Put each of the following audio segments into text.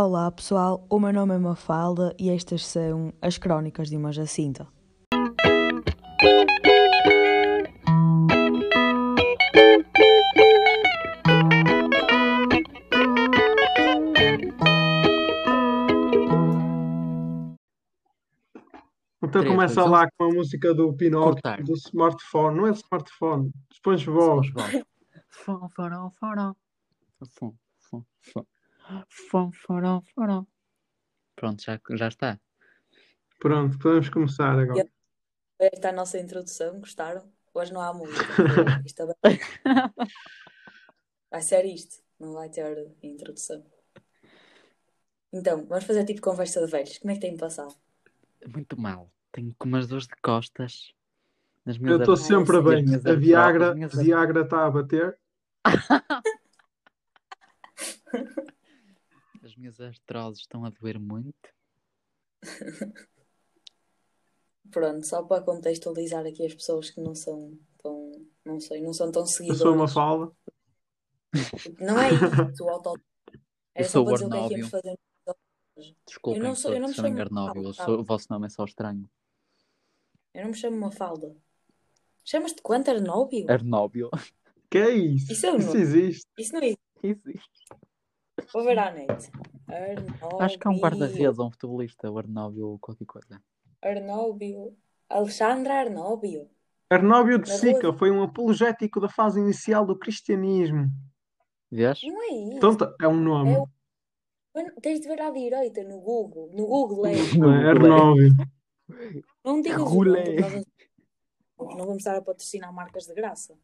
Olá pessoal, o meu nome é Mafalda e estas são as crónicas de uma Jacinta. Então Três, começa dois, um. lá com a música do Pinóquio, Cortar. do smartphone. Não é smartphone, SpongeBob. SpongeBob. Fom, forão. Fom, fom, fom. Fom, forão, forão. Pronto, já, já está. Pronto, podemos começar agora. Esta é a nossa introdução, gostaram? Hoje não há música. Isto é bem- Vai ser isto, não vai ter introdução. Então, vamos fazer tipo conversa de velhos. Como é que tem passado? Muito mal. Tenho com umas dores de costas. Nas Eu estou sempre bem. A Viagra as minhas a ar- Viagra está a bater. As minhas artroses estão a doer muito. Pronto, só para contextualizar aqui as pessoas que não são tão, não sei, não são tão Eu seguidoras. sou uma falda. Não é isso, o auto... Era Eu só sou para o dizer o que é que íamos Arnóbio. fazer. Desculpem, Eu não sou- eu não me chamo Arnóbio. Eu sou- O vosso nome é só estranho. Eu não me chamo Mafalda. Chamas-te quanto Arnóbio? Arnóbio. Que é isso? Isso é um Isso existe. Isso não existe. Existe. Vou ver à net. Arnóbio. Acho que é um guarda-redes ou um futebolista, o Arnóbio ou qualquer coisa. Arnóbio. Alexandre Arnóbio. Arnóbio de Sica foi um apologético da fase inicial do cristianismo. Vês? Não é isso. Então tá- é um nome. É o- Tens de ver à direita no Google. No Google é. Não é Arnóbio. Não digas o nome, nós não vamos estar a patrocinar marcas de graça.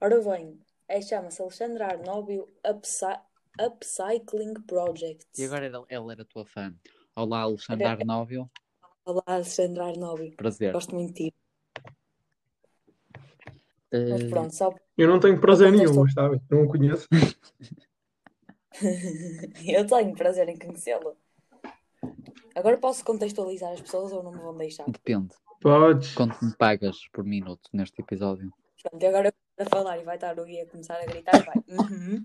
Ora bem, é, chama-se Alexandre Arnóbio Upcy- Upcycling Project. E agora ele era tua fã. Olá, Alexandre Era- Arnóbio. Olá, Alexandre Arnóbio. Prazer. Gosto muito de ti. Eh, Mas pronto, só Eu não tenho prazer nenhum, está bem? Não o conheço. eu tenho prazer em conhecê-lo. Agora posso contextualizar as pessoas ou não me vão deixar? Depende. Podes. Quanto me pagas por minuto neste episódio? Pronto, e agora vou falar e vai estar o Gui a começar a gritar vai. Uhum,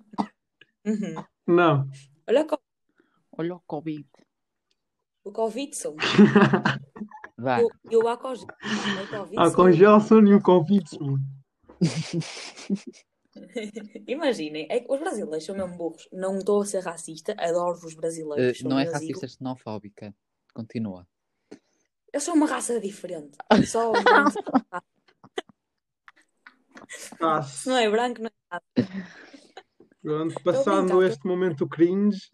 uhum. Não. Olha co- Olha o Covid. o Covid são. Vai. E o. O Covid são. com Gelson e o convite, mano. Imaginem, é que os brasileiros são mesmo burros. Não estou a ser racista, adoro os brasileiros. sou não é Brasil. racista, é xenofóbica. Continua. Eu sou uma raça diferente. Só Se não é branco, não é raça. pronto, passando este momento cringe.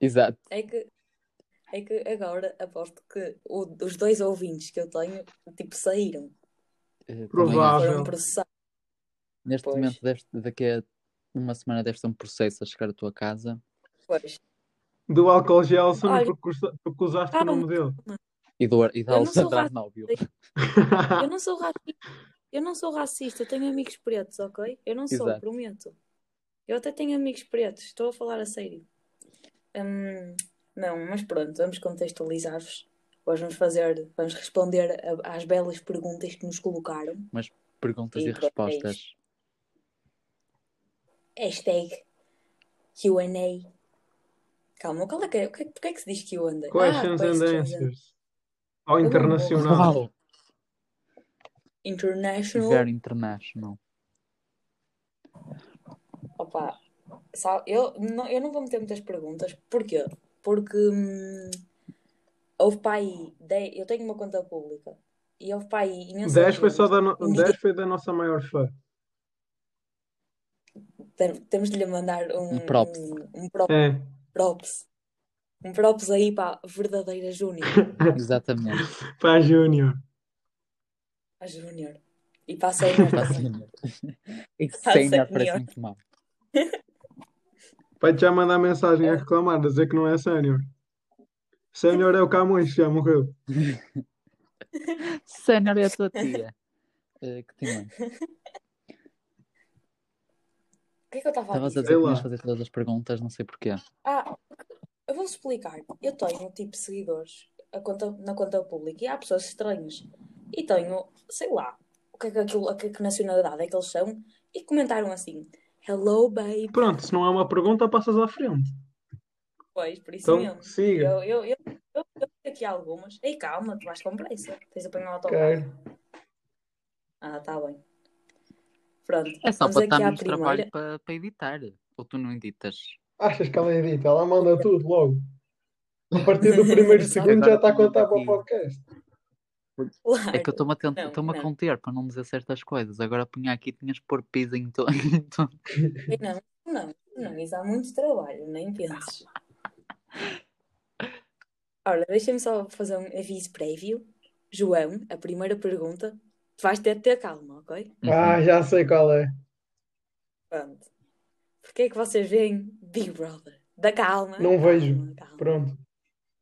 Exato. É que, é que agora aposto que o- os dois ouvintes que eu tenho, tipo, saíram. Eh, Provável. também, Foram processados. neste Pois. momento, deves, daqui a uma semana, deve ser um processo a chegar à tua casa. Pois. Do álcool Gelson Olha. porque, usa- porque usaste Ah, o nome dele. E do, e da Eu não sou Alexandre racista. Arnóbio. Eu não sou racista. Eu não sou racista, eu tenho amigos pretos, ok? Eu não sou, Exato. prometo. Eu até tenho amigos pretos, estou a falar a sério. Hum, não, mas pronto, vamos contextualizar-vos. Hoje vamos fazer, vamos responder a- às belas perguntas que nos colocaram. Perguntas e, E é respostas. Hashtag Q&A. Calma, qual é que é? O que, porquê é que se diz Q&A? Questions and questions and answers. Ao internacional. International. Very international. Opa, sabe, eu não, eu não vou meter muitas perguntas. Porquê? Porque hum, houve para aí, dez- eu tenho uma conta pública e houve para aí imensas 10 foi só da, no... Um 10 foi da nossa maior fã. Tem- Temos de lhe mandar um, Um props. um, um pro- É. props. Um props aí para a verdadeira Júnior. Exatamente. Para a Júnior. A Júnior. E para a senior. E Para a senior parece muito mal. Vai-te já mandar mensagem a reclamar, a dizer que não é sénior. Sénior é o Camões, já morreu. Senior é a tua tia. Eh, que tem mais? O que é que eu estava a Estavas a dizer? dizer que ias fazer todas as perguntas, não sei porquê. Ah, eu vou explicar. Eu tenho tipo seguidores a conta, na conta pública e há pessoas estranhas. E tenho, sei lá, o que é que, aquilo, a que, que nacionalidade é que eles são. E comentaram assim: Hello, babe. Pronto, se não é uma pergunta, passas à frente. Pois, por isso Então, mesmo. siga. Eu, eu, eu, eu, eu tenho aqui algumas. Ei, calma, tu vais com pressa. Tens de apanhar o autocarro. Quero. Ah, tá bem. Pronto. É só para aqui dar à menos primeira. trabalho para, para editar. Ou tu não editas? Achas que ela edita? Ela manda tudo logo. A partir do primeiro segundo já está a contar para o aqui. É que eu estou-me a, tent- Não, estou-me a conter para não dizer certas coisas. Agora punha aqui tinhas de pôr piso em to- em to- Ei, Não, não, não, isso dá muito trabalho, nem penses. Olha, deixa-me só fazer um aviso prévio. João, a primeira pergunta, tu vais ter de ter calma, ok? Ah, já sei qual é. Pronto. Porquê é que vocês veem Big Brother? Da calma. Não calma, vejo. calma. Pronto.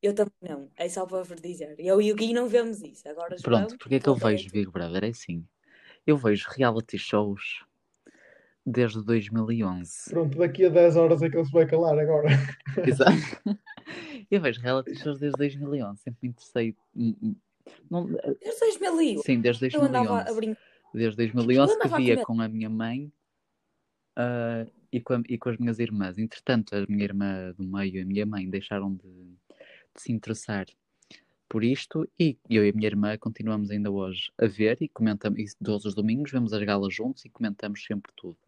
Eu também não. É só para vos dizer. Eu e o Gui não vemos isso. Agora, Pronto, porque é que eu vejo. Big Brother? É assim. Eu vejo reality shows desde 2011. Pronto, daqui a 10 horas é que ele se vai calar agora. Exato. Eu vejo reality shows desde 2011. Sempre me interessei. hum, hum, Não, Desde 2001. sim, desde Eu andava a 2011. brincar. Desde 2011 que via com a minha mãe ah, e, com a- e com as minhas irmãs. Entretanto, a minha irmã do meio e a minha mãe deixaram de, de se interessar por isto e eu e a minha irmã continuamos ainda hoje a ver e comentamos e todos os domingos, vemos as galas juntos e comentamos sempre tudo.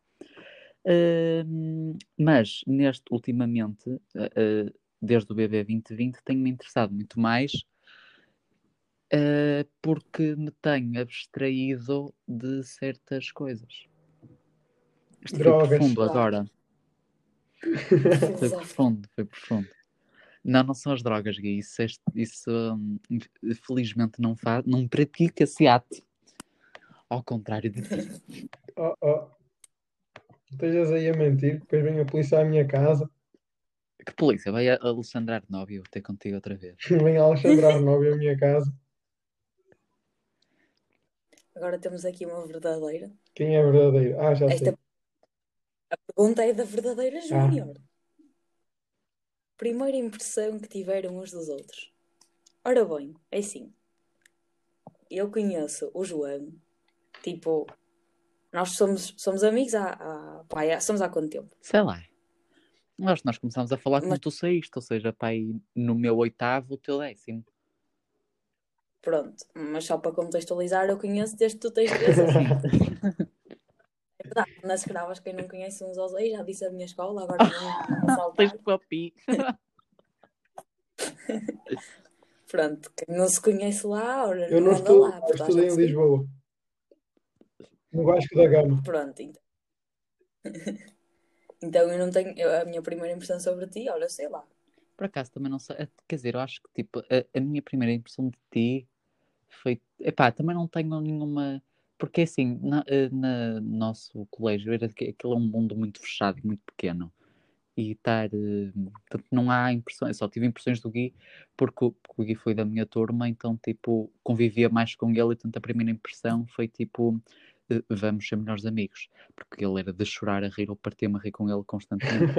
Ahm, mas neste ultimamente, ah, desde o BB 2020, tenho-me interessado muito mais ah, porque me tenho abstraído de certas coisas. Isto Drogas. foi profundo agora. Foi profundo, foi profundo. Não, não são as drogas, Gui. Isso, é- isso, hum, felizmente não faz, não pratica esse ato. Ao contrário de ti. Oh, oh. Estejas aí a mentir, depois vem a polícia à minha casa, Que polícia? Vai a Alexandre Arnóbio ter contigo outra vez. vem a Alexandre Arnóbio à minha casa. Agora temos aqui uma verdadeira. Quem é verdadeiro? Ah, já sei. Esta a pergunta é da verdadeira Júnior. Primeira impressão que tiveram uns dos outros. Ora bem, é assim. Eu conheço o João, tipo, nós somos, somos amigos há, há, pá, há- somos há quanto tempo? Sei lá. Nós, nós começámos a falar como Mas- tu saíste, ou seja, pai, no meu oitavo, o teu décimo. Pronto, mas só para contextualizar, eu conheço desde que tu tens 13 anos. É nas cravas, quem não conhece uns aos outros, já disse a minha escola, agora não, não vou Tens papi. Pronto, quem não se conhece lá, ora, Eu não anda estou, lá. eu estudei em Lisboa. No Vasco da Gama. Pronto, então. então eu não tenho. eu- a minha primeira impressão sobre ti, olha, sei lá. Por acaso também não sei. Quer dizer, eu acho que tipo, a, a minha primeira impressão de ti foi. Epá, também não tenho nenhuma. Porque assim, na, eh, na nosso colégio era que aquilo é um mundo muito fechado e muito pequeno. E estar. eh, Portanto, não há impressões. Eu só tive impressões do Gui porque, o- porque o Gui foi da minha turma, então tipo, convivia mais com ele e portanto a primeira impressão foi tipo. eh, Vamos ser melhores amigos, porque ele era de chorar a rir ou partir-me a rir com ele constantemente.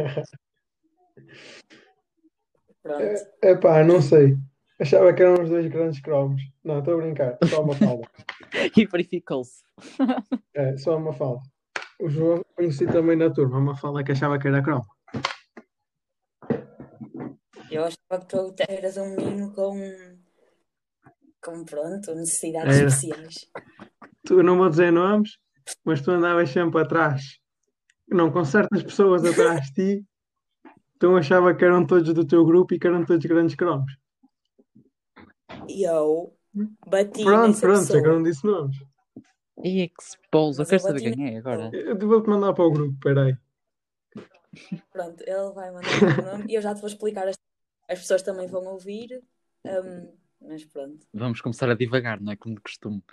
Pronto. É pá, não sei. Achava que eram os dois grandes cromos. Não, estou a brincar. Só uma falda. e verificou-se. É, só uma falda. O João conheci também na turma. Uma falda que achava que era cromo. Eu achava que tu eras um menino com. com, pronto, necessidades Era. especiais. Tu não vou dizer nomes, mas tu andavas sempre atrás. Não, com certas pessoas atrás de ti. Então achava que eram todos do teu grupo e que eram todos grandes cromos. E eu bati Pronto, nessa pronto, já que eu não disse nomes. E expose, eu quero eu saber quem é agora. Eu vou-te mandar para o grupo, peraí. Pronto, ele vai mandar o nome e eu já te vou explicar. As, as pessoas também vão ouvir. hum, mas pronto. Vamos começar a divagar, não é como de costume.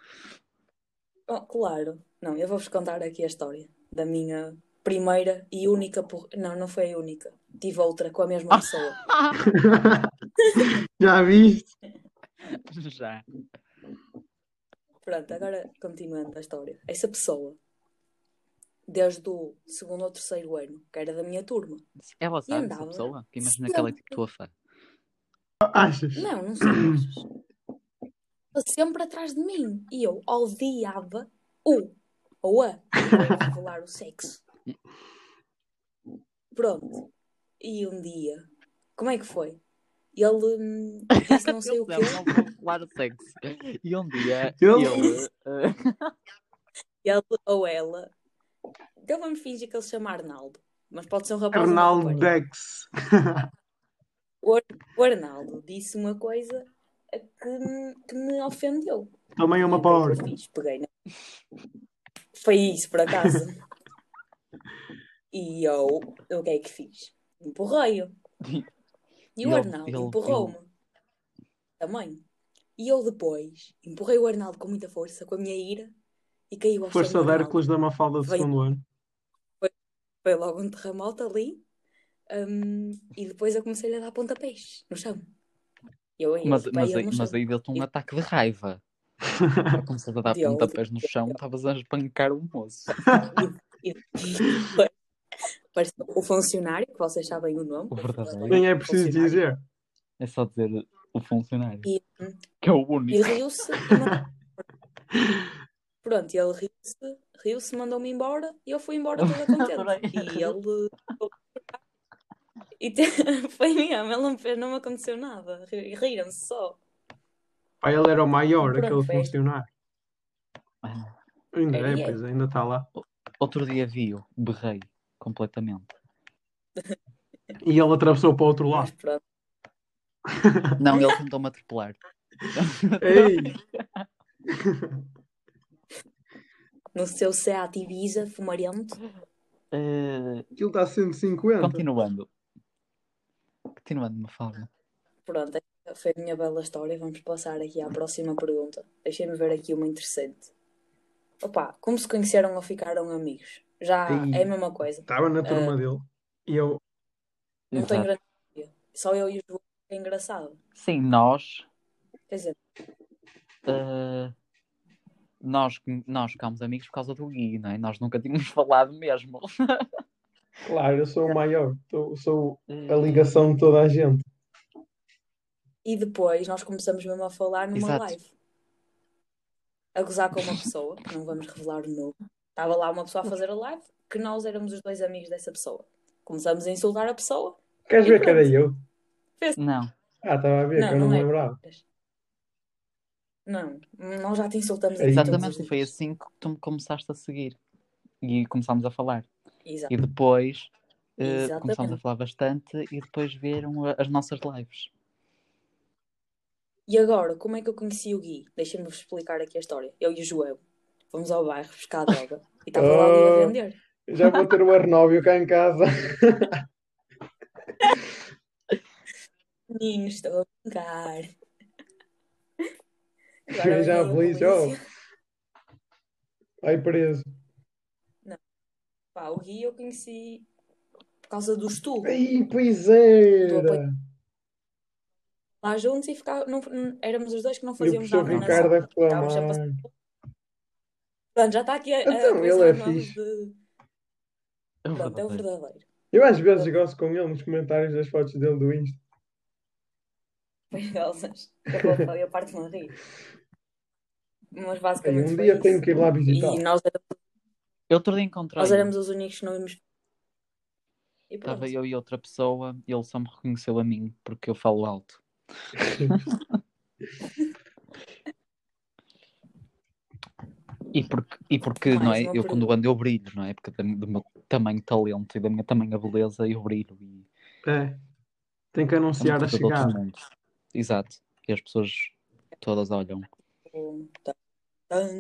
Oh, claro. Não, eu vou-vos contar aqui a história da minha primeira e única. por- Não, não foi a única. Tive outra com a mesma pessoa. Já viste? Já. Pronto, agora continuando a história. Essa pessoa, desde o segundo ou terceiro ano, que era da minha turma. Ela sabe essa andava pessoa? Que imagina que ela é tipo tua fã. Achas? Não, não sei. achas? Sempre atrás de mim. E eu odiava o ou a. revelar o sexo. Pronto. E um dia como é que foi? Ele hum, disse não sei o quê. Não vou falar de sexo. E um dia Ele- ele. eh, Ele ou ela. Então vamos fingir que ele se chama Arnaldo. Mas pode ser um rapaz. Arnaldo. Dex. O Arnaldo disse uma coisa que, que me ofendeu. Também é uma fiz? Peguei na... Foi isso, por acaso. e eu, o que é que fiz? Empurrei-o. E o Ele- Arnaldo ele- empurrou-me. Também. E eu depois empurrei o Arnaldo com muita força, com a minha ira, e caiu ao Força de. Hércules da Mafalda de Veio- segundo ano. Foi logo um terremoto ali. hum, e depois eu comecei a dar pontapés no chão. Eu, eu Mas, mas, aí, no mas aí deu-te um E- ataque de raiva. Começou a dar pontapés no chão, estavas a espancar o moço. E depois o funcionário, que vocês sabem o nome. O verdadeiro. Nem é preciso dizer. É só dizer o funcionário, E, que é o e único. riu-se. e mandou- Pronto, ele riu-se, riu-se, mandou-me embora e eu fui embora toda contente. E ele. E te- foi mesmo, ele não, fez, não me aconteceu nada. Ri- Riram-se só. Pá, ele era o maior, Pronto, aquele foi. funcionário. Ah, Ainda É, é, é. pois ainda está lá. Outro dia vi-o, berrei completamente. E ele atravessou para o outro lado. Não, ele tentou-me atropelar. Ei! No seu Seat Ibiza fumarento. Eh, Aquilo está a 150. continuando. Continuando, me fala. Pronto, foi a minha bela história. Vamos passar aqui à próxima pergunta. Deixem-me ver aqui uma interessante. Opa, como se conheceram ou ficaram amigos? Já Ei. é a mesma coisa. Estava na turma dele. E eu. Não Exato. grande. Só eu e o João é engraçado. Sim, nós. Quer dizer, eh, nós, nós ficámos amigos por causa do Gui, não é? Nós nunca tínhamos falado mesmo. Claro, eu sou o maior. Sou, sou a Eh, ligação de toda a gente. e depois nós começamos mesmo a falar numa Exato. live. A gozar com uma pessoa, que não vamos revelar o nome. Estava lá uma pessoa a fazer a live, que nós éramos os dois amigos dessa pessoa. Começamos a insultar a pessoa. Queres ver que era eu? Não. Ah, estava a ver, Não, que eu não não me é. lembrava. Não, nós já te insultamos Exatamente, foi assim que tu me começaste a seguir. E começámos a falar. Exato. E depois Exatamente. começámos a falar bastante e depois vieram a- as nossas lives. E agora, como é que eu conheci o Gui? Deixem-me vos explicar aqui a história. Eu e o João fomos ao bairro buscar droga e estava lá ali a Oh. vender. Já vou ter o Arnóbio cá em casa. Meninos, estou a brincar. Agora Já feliz, polícia. Vai preso. Pá, o Gui eu conheci por causa do estudo. Ai, pois era. Lá juntos e ficava, não, não- éramos os dois que não o fazíamos nada na Ricardo a sala. Estávamos sempre a reclamar. Pronto, já está aqui a, a Então, ele é de fixe. de... É o Pronto, é o verdadeiro. verdadeiro. Eu às vezes gosto com ele nos comentários das fotos dele do Insta. Foi elas. Eu, parto-me a rir. Mas basicamente um foi dia isso. tenho que ir lá visitar. E nós, éramos- Eu outro dia encontrei. nós éramos os únicos que não íamos. Estava eu e outra pessoa e ele só me reconheceu a mim porque eu falo alto. E porque, e porque não é? Eu quando ando eu brilho, não é? Porque do meu tamanho talento e da minha tamanha beleza eu brilho. E É. Tem que é anunciar a chegada. Exato. E as pessoas todas olham.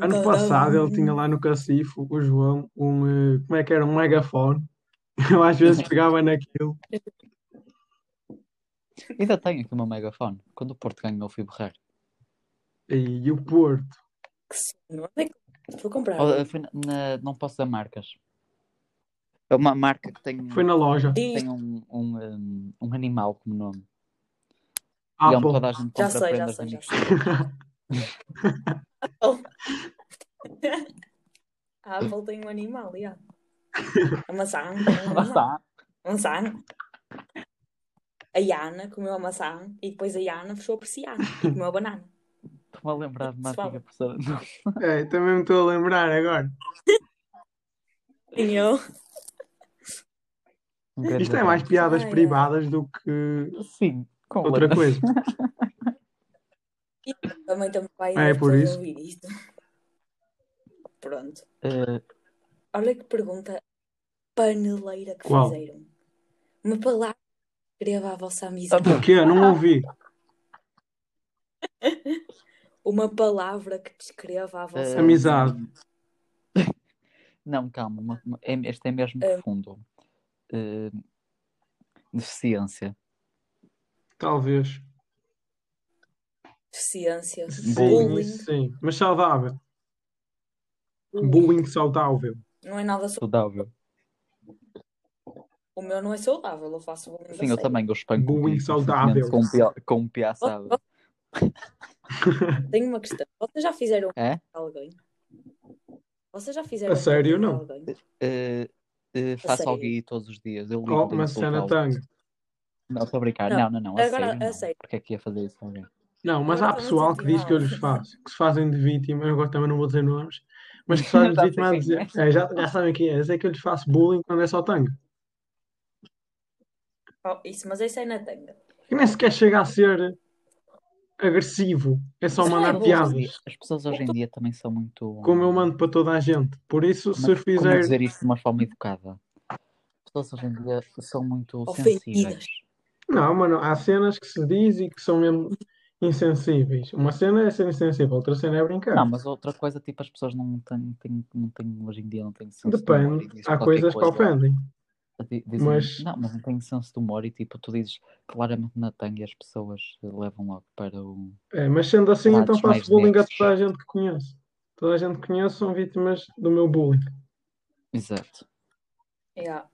Ano passado ele tinha lá no Cacifo, o João, um, eh, como é que era? Um megafone. Eu às vezes pegava naquilo. Ainda tenho aqui uma megafone. Quando o Porto ganhou, eu fui berrar. E, o Porto. Que sonho. Onde é que vou comprar? Oh, foi na- na- não posso dar marcas. É uma marca que tem, Foi na loja. Tem um, um, um, um animal como nome. E onde Apple. toda a gente Já compra sei, já sei, já sei. A Apple tem um animal, já. A maçã animal. Maçã. Maçã. A Yana comeu a maçã e depois a Yana fechou a persiana e comeu a banana. Estou-me a lembrar de uma Suave. antiga professora. Não, É, também me estou a lembrar agora. E eu. Um grande Isto é mais abraço. piadas Ai, privadas do que Sim, com outra coisa. E também temos pai É, por isso. ouvir isto. Pronto. Eh, Olha que pergunta paneleira que Qual? fizeram. Uma palavra que descreva a vossa amizade. O quê? Não ouvi. Uma palavra que descreva a vossa eh, Amizade. Não, calma. uma- uma- é- este é mesmo Eh. profundo. Eh, deficiência. Talvez. Deficiência. Sim, Bullying. sim. Mas saudável. Bullying saudável. Não é nada saudável. O meu não é saudável. Eu faço bullying. Sim, eu também. Eu espanco Bullying saudável. Com, pia- com piaçada. Tenho uma questão. Vocês já fizeram É? alguém? Vocês já fizeram A sério, não. alguém? Eh, eh, faço aí todos os dias. Eu ligo Oh, uma cena tanga. Não, estou a brincar. Não, Não, não, não. A agora, sério, a não. sério. Porque é que ia fazer isso alguém? Não, mas há pessoal que diz que eu lhes faço, que se fazem de vítima, eu agora também não vou dizer nomes, mas que se fazem de vítima a dizer, quem é, já, já sabem quem é, dizer que eu lhes faço bullying quando é só tanga. Oh, isso, mas isso é na tanga. E nem sequer chega a ser agressivo, é só Isso é mandar bullying. piadas, As pessoas hoje em dia também são muito. como eu mando para toda a gente. Por isso, se Como, como fizer. dizer isto de uma forma educada? As pessoas hoje em dia são muito Ofendidas. sensíveis. Não, mano, há cenas que se diz e que são mesmo insensíveis. Uma cena é ser insensível, outra cena é brincar. Não, mas outra coisa, tipo, as pessoas não têm, têm, não têm hoje em dia não têm senso de humor e Depende, há coisas que coisa. ofendem. Di- Dizem, Mas- Não, mas não têm senso de humor e tipo, tu dizes claramente na tanga e as pessoas levam logo para o. É, mas sendo assim, então faço bullying a toda a gente que conheço. Toda a gente que conheço são vítimas do meu bullying. Exato. Yeah.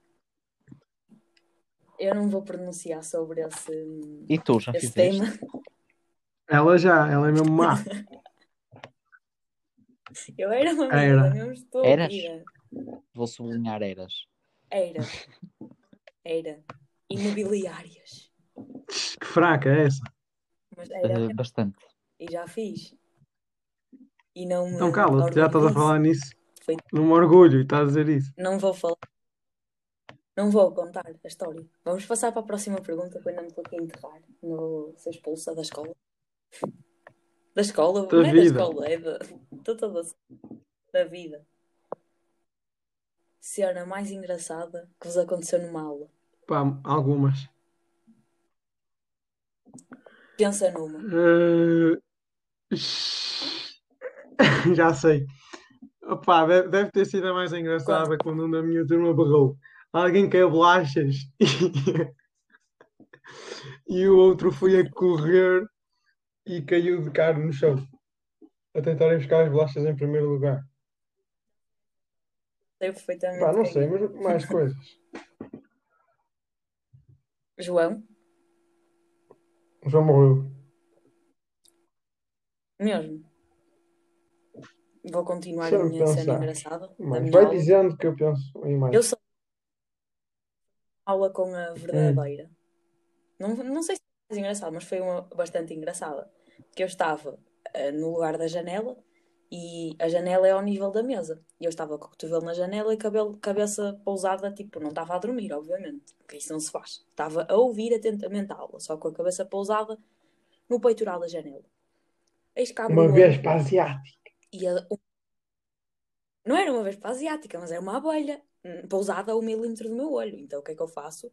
Eu não vou pronunciar sobre esse, E tu já esse fizeste? tema. Ela já, ela é mesmo má. Eu era uma Era. mesmo estúpida. Eras? Vou sublinhar eras. Era. Era. Imobiliárias. Que fraca é essa? Mas era Eh, bastante. e já fiz. E não me Então cala-te, já estás a falar nisso. Foi. Não me orgulho e estás a dizer isso. Não vou falar. Não vou contar a história. Vamos passar para a próxima pergunta que eu ainda me estou aqui a enterrar. Não vou ser expulsa da escola. Da escola? Da não é vida. da escola, é da, de toda da vida. Cena mais engraçada que vos aconteceu numa aula. Pá, algumas. Pensa numa. Eh, Já sei. Opa, deve, ter sido a mais engraçada quando um da minha turma berrou. Alguém quer bolachas e, o outro foi a correr e caiu de cara no chão. A tentar ir buscar as bolachas em primeiro lugar. Sei perfeitamente. Pá, não sei, é. mas mais coisas. João, João morreu. mesmo. Vou continuar a minha cena pensar. engraçada. da Mas vai aula. dizendo que eu penso em mais. Eu sou aula com a verdadeira. Não, não sei se foi mais engraçado, mas foi uma bastante engraçada. Que eu estava eh, no lugar da janela e a janela é ao nível da mesa. E eu estava com o cotovelo na janela e cabelo, cabeça pousada, tipo, não estava a dormir, obviamente, porque isso não se faz. Estava a ouvir atentamente a aula, só com a cabeça pousada no peitoral da janela. Eis que abre Uma vez para a asiática. e a- Não era uma vespa asiática, mas era uma abelha hum, pousada a um milímetro do meu olho. Então o que é que eu faço?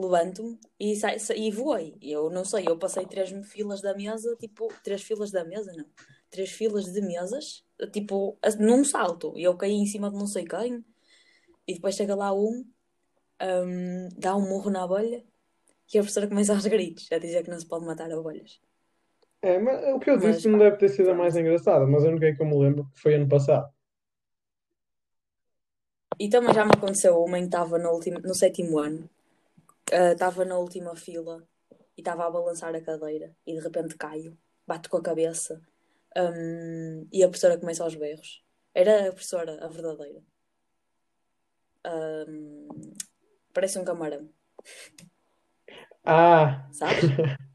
Levanto-me e, sa- e voei. Eu não sei, eu passei três filas da mesa, tipo, três filas da mesa, não. Três filas de mesas, tipo, num salto. E eu caí em cima de não sei quem. E depois chega lá um, hum, dá um murro na abelha e a professora começa aos gritos a dizer que não se pode matar abelhas. É, mas o que eu Mas, disse não pá, deve ter sido a mais engraçada, mas a única que eu me lembro que foi ano passado. E também já me aconteceu uma em que estava no, no sétimo ano, ah, estava na última fila e estava a balançar a cadeira e de repente caio, bato com a cabeça hum, e a professora começa aos berros. Era a professora, a verdadeira. Hum, parece um camarão, Ah, sabes?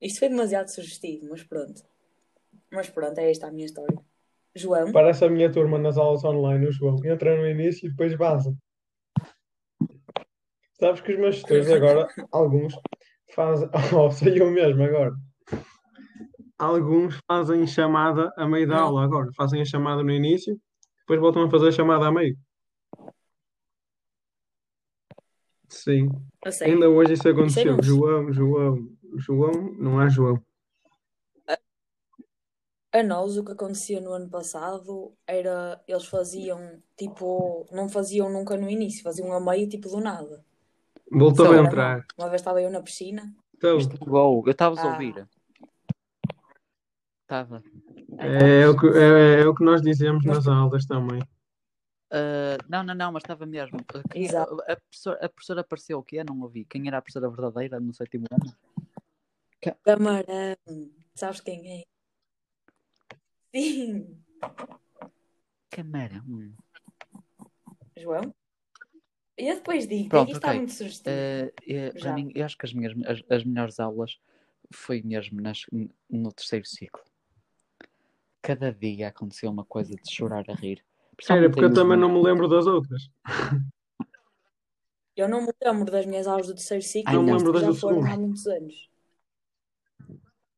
Isto foi demasiado sugestivo, mas pronto. Mas pronto, é esta a minha história. João, Parece a minha turma nas aulas online, o João. Entra no início e depois vaza. Sabes que os meus tutores agora, alguns, fazem. Oh, eu mesmo agora. Alguns fazem chamada a meio da aula agora. Fazem a chamada no início, depois voltam a fazer a chamada a meio. Sim. Ainda hoje isso aconteceu. João, João, João, não há João. A nós, o que acontecia no ano passado era eles faziam tipo, não faziam nunca no início, faziam a meio tipo do nada. Voltou a entrar. Uma vez estava eu na piscina, Então, Isto bugou. Eu estava-vos a Ah. ouvir. Estava. é, o que, é, é o que nós dizemos nas aulas também. Ah, não, não, não, mas estava mesmo. Quem, a, Exato. a professora, a professora apareceu o quê? Não ouvi. Quem era a professora verdadeira no sétimo ano? Camarão, sabes quem é? Sim, Camarão. João. E eu depois digo, Pronto, isto está ok. muito sugestivo. Eh, para mim, eu acho que as minhas as, as melhores aulas foi mesmo nas, no terceiro ciclo. Cada dia aconteceu uma coisa de chorar a rir. Era porque eu também não me lembro das outras. Eu não me lembro das minhas aulas do terceiro ciclo, Ai, não. me lembro das já do foram segundo. há muitos anos.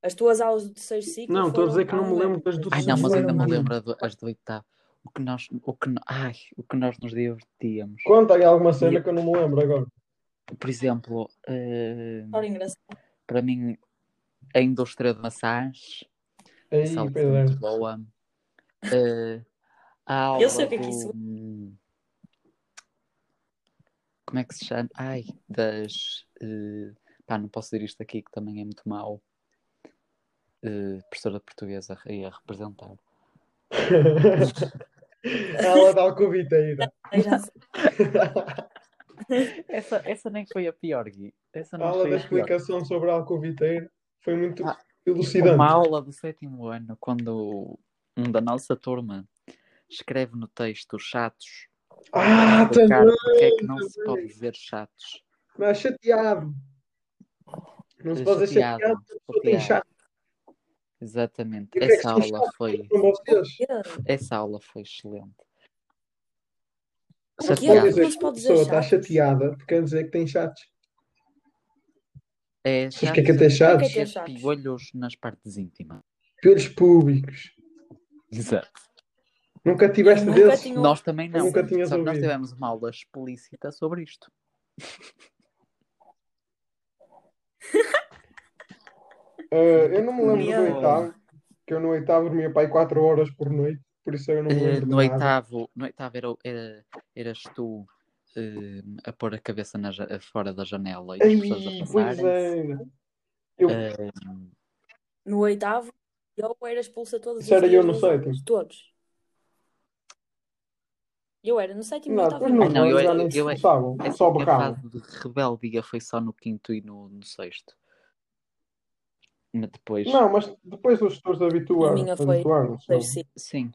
As tuas aulas do terceiro ciclo Não, estou a dizer que não me lembro das do Ai não, mas ainda me lembro as do oitavo. O que nós, o que, ai, o que nós nos divertíamos. Conta aí alguma cena que eu não me lembro agora. Por exemplo, engraçada. para mim, a indústria de maçãs, foi Pedro. muito boa. Eh, a aula Eu sei o que é que isso Como é que se chama? Ai, das. eh, pá, não posso dizer isto aqui que também é muito mau. Eh, professora portuguesa aí a representar. Ela da alcoviteira. Eu já sei. Essa, essa nem foi a pior, Gui. Essa A não aula foi da a pior. explicação sobre a alcoviteira foi muito Ah, elucidante. Uma aula do sétimo ano, quando um da nossa turma escreve no texto chatos, Ah, também! porque é que não se pode dizer chatos. Mas chateado. Não se pode dizer Chateado, chateado, porque a pessoa tem chateado. Exatamente. Que é que Essa aula foi, essa aula foi excelente. O Não se quê? pode Chateado. dizer que a pessoa está chateada porque quer dizer que tem chatos. É o que é que é ter chatos O que é que é é chatos? piolhos nas partes íntimas. Pelos públicos. Exato. Nunca tiveste nunca desses? tinha- Nós também não. Nunca tinhas Só que nós tivemos uma aula explícita sobre isto. Eh, eu não me lembro do oitavo, que eu no oitavo dormia para aí 4 horas por noite, por isso eu não me Eh, lembro de no nada. oitavo, no oitavo era, era- eras tu eh, a pôr a cabeça na fora da janela e as pessoas a Ai, pois era. Eu, No oitavo, eu era expulsa todos era dias eu no sétimo. Todos. Eu era no sétimo e não, oitavo. depois não. não, Ai, não, eu- nem eu- eu- expulsavam, essa só minha berravam. fase de rebeldia foi só no quinto e no, no sexto. Mas depois, Não, mas depois os gestores habituaram, A minha foi- sim. sim.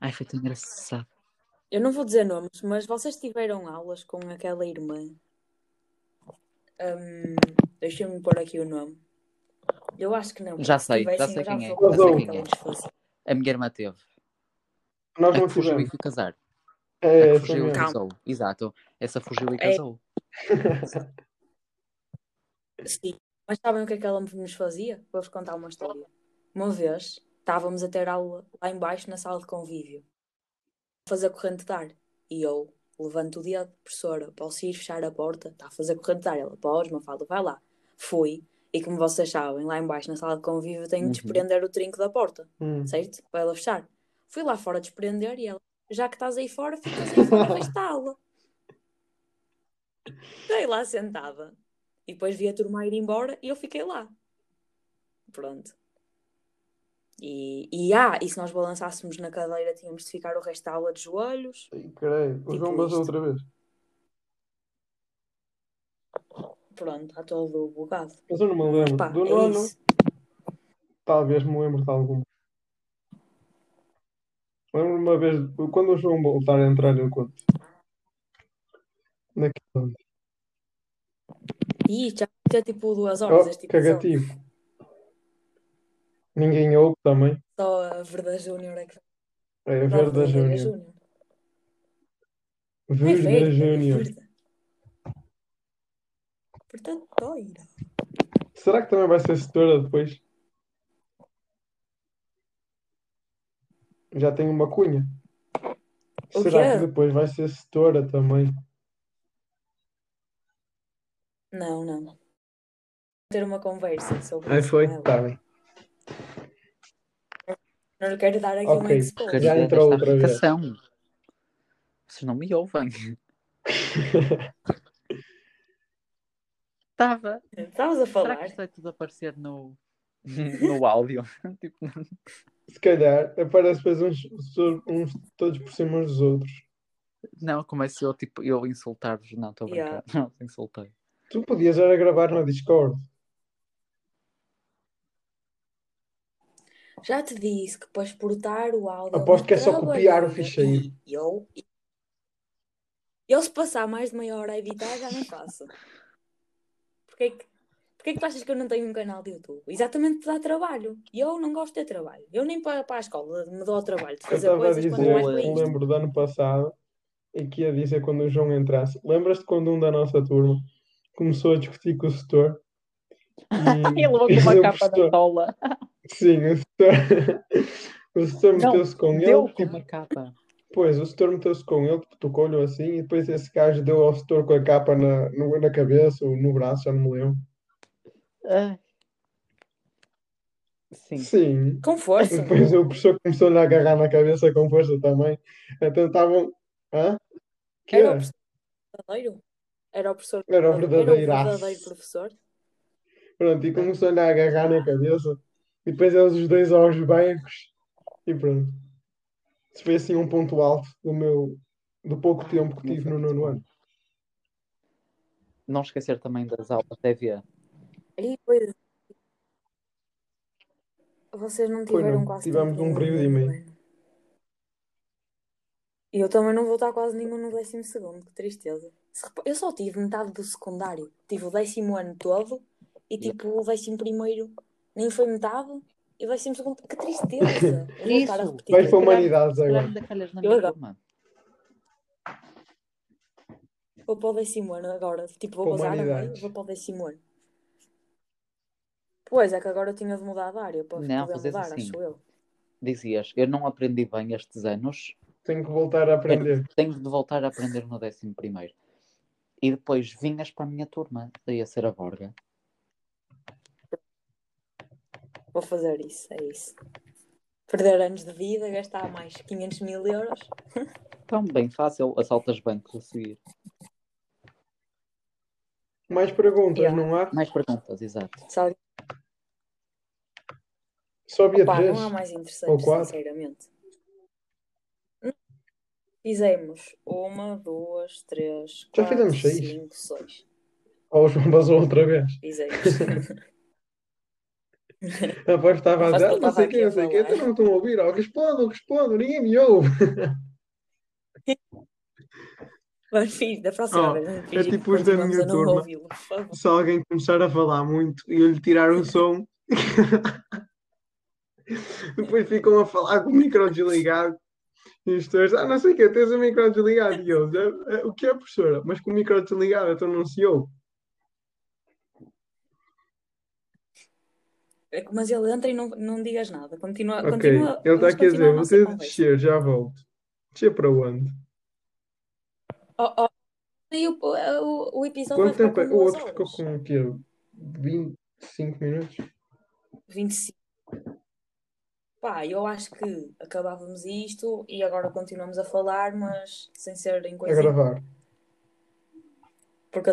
Ai, foi tão engraçado. Eu não vou dizer nomes, mas vocês tiveram aulas com aquela irmã. Hum, Deixa-me pôr aqui o nome. Eu acho que não. Já Se sei, já sei quem é, já sei quem é é. A minha irmã teve. Nós A não que fugiu e foi casar. É, a fugiu e casou. Exato. Essa fugiu e É. casou. Sim. Mas sabem o que é que ela nos fazia? Vou-vos contar uma história. Uma vez estávamos a ter aula lá embaixo na sala de convívio. A fazer corrente de ar. E eu levanto o dedo, professora, posso ir fechar a porta? Está a fazer corrente de ar. Ela, pode, Mafalda, vai lá. Fui. E como vocês sabem, lá embaixo na sala de convívio tenho de Uhum. desprender o trinco da porta. Hum. certo? Para ela fechar. Fui lá fora desprender e ela, já que estás aí fora, ficas aí fora desta aula. Fiquei lá sentada. E depois vi a turma ir embora e eu fiquei lá. Pronto. E, e, ah, e se nós balançássemos na cadeira, tínhamos de ficar o resto da aula de joelhos. Creio. O Tipo João basou outra vez. Pronto, está todo bugado. Mas eu não me lembro. Pá, Do é nono, isso. talvez me lembro de algum. Lembro-me uma vez, quando o João voltar a entrar, eu conto. Naquele. Ih, já ter tipo duas horas Oh, este episódio. cagativo. Ninguém ouve também. Só a Verda Júnior é que É Nova Verda Júnior. É Verda Júnior. Verda. Portanto, doira. Será que também vai ser setora depois? Já tem uma cunha. O Será quê? que depois vai ser setora também? Não, não. Ter uma conversa sobre Aí foi? Tá bem. Não lhe quero dar aqui um Ok, expose. Quero Já entrou esta outra vez. Vocês não me ouvem. Estava. Estavas a Será que falar? isto vai tudo aparecer no, no áudio? tipo, Se calhar aparece depois uns, uns todos por cima uns dos outros. não, começo eu, tipo, eu insultar-vos. Não, estou a brincar. Yeah. Não, insultei. Tu podias era gravar na Discord. Já te disse que para exportar o áudio. Aposto que é só copiar o ficheiro. Eu. Eu, se passar mais de meia hora a editar, já não faço. Porquê que, porquê que tu achas que eu não tenho um canal de YouTube? Exatamente dar trabalho. E eu não gosto de ter trabalho. Eu nem para, para a escola me dou o trabalho de Eu fazer a coisas dizer, quanto mais isto. lembro do ano passado e que ia dizer quando o João entrasse. Lembras-te quando um da nossa turma começou a discutir com o setor? E, Ele levou com uma capa na tola. Sim, o setor, o setor meteu-se com deu ele, com tipo, uma capa. Pois, o setor meteu-se com ele, tocou-lhe assim, e depois esse gajo deu ao setor com a capa na, no- na cabeça ou no braço, já não me lembro. Ah. Sim. Sim. Com E força. depois o professor começou-lhe a agarrar na cabeça com força também. Então estavam. Hã? Que Era o é? professor verdadeiro? Era o professor Era o Era o verdadeiro professor? Pronto, e começou-lhe a agarrar na cabeça. E depois eles os dois aos bancos. E pronto. Isso foi assim um ponto alto do meu. do pouco tempo que tive no nono ano. Não esquecer também das aulas de EVA. E depois. Vocês não Foi, tiveram não. quase Tivemos um período e meio. E eu também não vou estar quase nenhum no décimo segundo, que tristeza. Eu só tive metade do secundário. Tive o décimo ano todo e tipo o décimo primeiro nem foi metade. E o décimo segundo, que tristeza! Eu vou estar a Isso. repetir. Vais para Humanidades agora. Eu agora-. Vou para o décimo ano agora. Tipo, vou Para bazar a meio, Humanidades. vou para o décimo ano. Pois é que agora eu tinha de mudar de área para Não, poder mudar, assim. acho eu. Dizias, eu não aprendi bem estes anos, Tenho que voltar a aprender. tenho de voltar a aprender no décimo primeiro. E depois vinhas para a minha turma, daí a ser a Borga. Vou fazer isso, é isso. Perder anos de vida, gastar mais 500 mil euros. Tão bem fácil, assaltas bancos a seguir. Mais perguntas, Yeah. não há? Mais perguntas, exato. Só havia Opa, três. não há mais Ou interessantes, quatro. sinceramente. Fizemos uma, duas, três, Já quatro, fizemos seis. cinco, seis. Ou o João vazou outra vez. Fizemos. Após estava a Mas dizer, eu "Ah, não sei quem, não sei a quem, então não estão a ouvir. Oh, respondam, respondam, ninguém me ouve. Vamos fingir, da próxima Oh, vez. É tipo os da minha a turma. Se alguém começar a falar muito e eu lhe tirar o som, depois ficam a falar com o micro desligado. Professores, ah, não sei o que, tens o micro desligado. E eles, "É- é- o que é, professora? Mas com o micro desligado, então não se ouve. É Mas ele entra e não, não digas nada. Continua, Ok, continua, ele está aqui a dizer, conversa. descer, já volto. Descer para onde? Oh, oh. E o, o, o episódio Quanto tempo é? O outro ficou horas. com o quê? 25 minutos? 25. Pá, eu acho que acabávamos isto e agora continuamos a falar, mas sem ser em A coisinha. gravar. Porque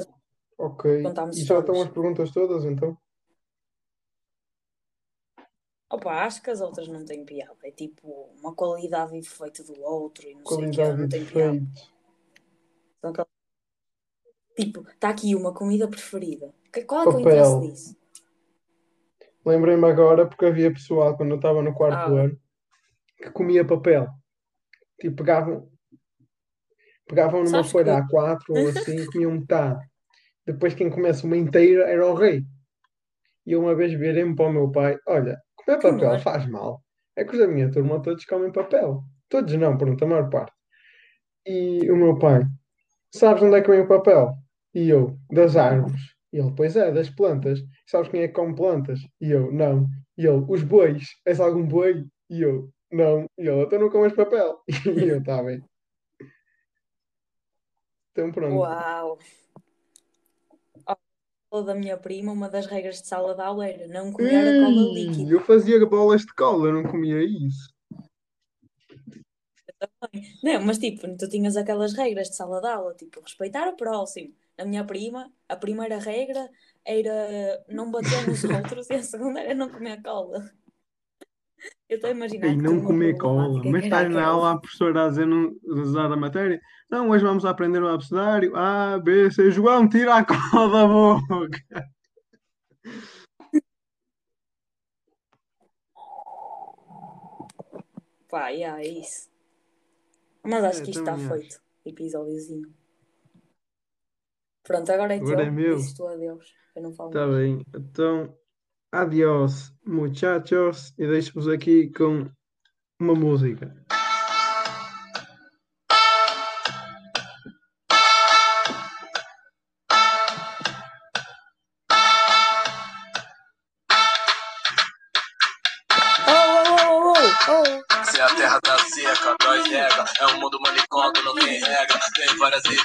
Ok. Contámos E já estão histórias. as perguntas todas, então? Opa, acho que as outras não têm piada. É tipo uma qualidade e defeito do outro e não sei o que, Qualidade não tem piada. aquelas- Tipo, está aqui uma comida preferida. Qual é Papel. interesse disso? Lembrei-me agora porque havia pessoal quando eu estava no quarto Ah. ano que comia papel. Tipo, pegavam, pegavam numa Sabes folha que- A4 ou assim, comiam metade. Depois quem começa uma inteira era o rei. E uma vez virei-me para o meu pai: Olha, comer papel faz mal. É que os da minha turma todos comem papel. Todos não, pronto, a maior parte. E o meu pai, sabes onde é que vem o papel? E eu, das árvores. E ele, pois é, das plantas. Sabes quem é que come plantas? E eu, não. E ele, os bois. És algum boi? E eu, não. E ele, então não comes papel. E eu, tá bem. Então pronto. Uau! Da minha prima, uma das regras de sala de aula era não comer a cola Ei, líquida. eu fazia bolas de cola, eu não comia isso. Não, mas tipo, tu tinhas aquelas regras de sala de aula, tipo, respeitar o próximo. A minha prima, a primeira regra era não bater nos outros e a segunda era não comer cola. Eu estou a imaginar que não comer cola. Mas estás na aula a professora a dizer não usar a matéria? Não, hoje vamos aprender o abecedário. A, B, C. João, tira a cola da boca. Pá, yeah, é isso. Mas acho É, que isto está acho. feito. Episódiozinho. Pronto, agora é teu. Agora é meu. Dizes tu adeus. Eu não falo Está mais. bem. Então, adiós, muchachos. E deixo-vos aqui com uma música. Oh, oh, oh, oh, oh. Se a terra tá seca, nós rega. É um mundo manicômio, não tem regra. Tem várias ideias